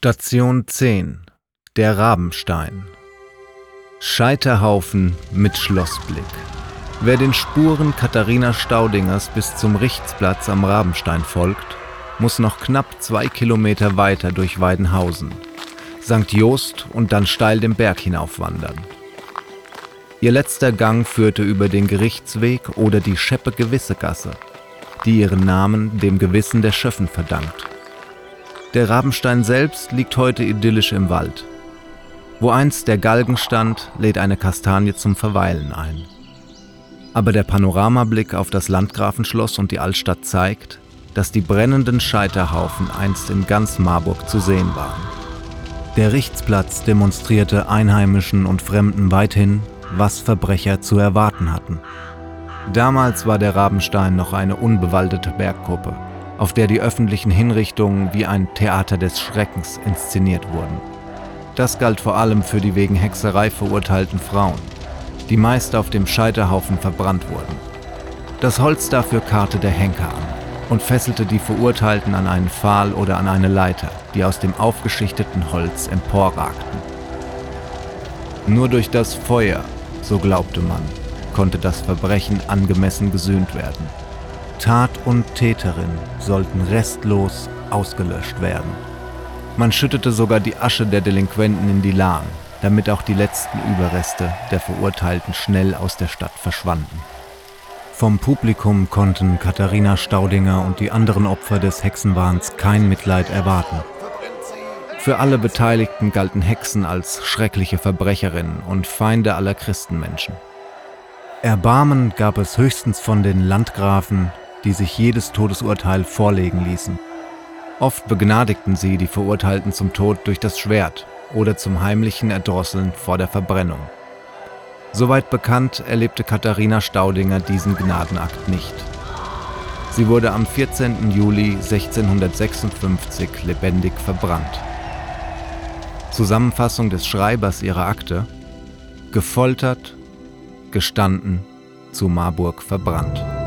Station 10 Der Rabenstein Scheiterhaufen mit Schlossblick. Wer den Spuren Katharina Staudingers bis zum Richtsplatz am Rabenstein folgt, muss noch knapp zwei Kilometer weiter durch Weidenhausen, St. Jost und dann steil den Berg hinaufwandern. Ihr letzter Gang führte über den Gerichtsweg oder die Scheppe-Gewisse-Gasse, die ihren Namen dem Gewissen der Schöffen verdankt. Der Rabenstein selbst liegt heute idyllisch im Wald. Wo einst der Galgen stand, lädt eine Kastanie zum Verweilen ein. Aber der Panoramablick auf das Landgrafenschloss und die Altstadt zeigt, dass die brennenden Scheiterhaufen einst in ganz Marburg zu sehen waren. Der Richtsplatz demonstrierte Einheimischen und Fremden weithin, was Verbrecher zu erwarten hatten. Damals war der Rabenstein noch eine unbewaldete Bergkuppe, auf der die öffentlichen Hinrichtungen wie ein Theater des Schreckens inszeniert wurden. Das galt vor allem für die wegen Hexerei verurteilten Frauen, die meist auf dem Scheiterhaufen verbrannt wurden. Das Holz dafür karrte der Henker an und fesselte die Verurteilten an einen Pfahl oder an eine Leiter, die aus dem aufgeschichteten Holz emporragten. Nur durch das Feuer, so glaubte man, konnte das Verbrechen angemessen gesühnt werden. Tat und Täterin sollten restlos ausgelöscht werden. Man schüttete sogar die Asche der Delinquenten in die Lahn, damit auch die letzten Überreste der Verurteilten schnell aus der Stadt verschwanden. Vom Publikum konnten Katharina Staudinger und die anderen Opfer des Hexenwahns kein Mitleid erwarten. Für alle Beteiligten galten Hexen als schreckliche Verbrecherinnen und Feinde aller Christenmenschen. Erbarmen gab es höchstens von den Landgrafen, die sich jedes Todesurteil vorlegen ließen. Oft begnadigten sie die Verurteilten zum Tod durch das Schwert oder zum heimlichen Erdrosseln vor der Verbrennung. Soweit bekannt erlebte Katharina Staudinger diesen Gnadenakt nicht. Sie wurde am 14. Juli 1656 lebendig verbrannt. Zusammenfassung des Schreibers ihrer Akte Gefoltert, gestanden, zu Marburg verbrannt.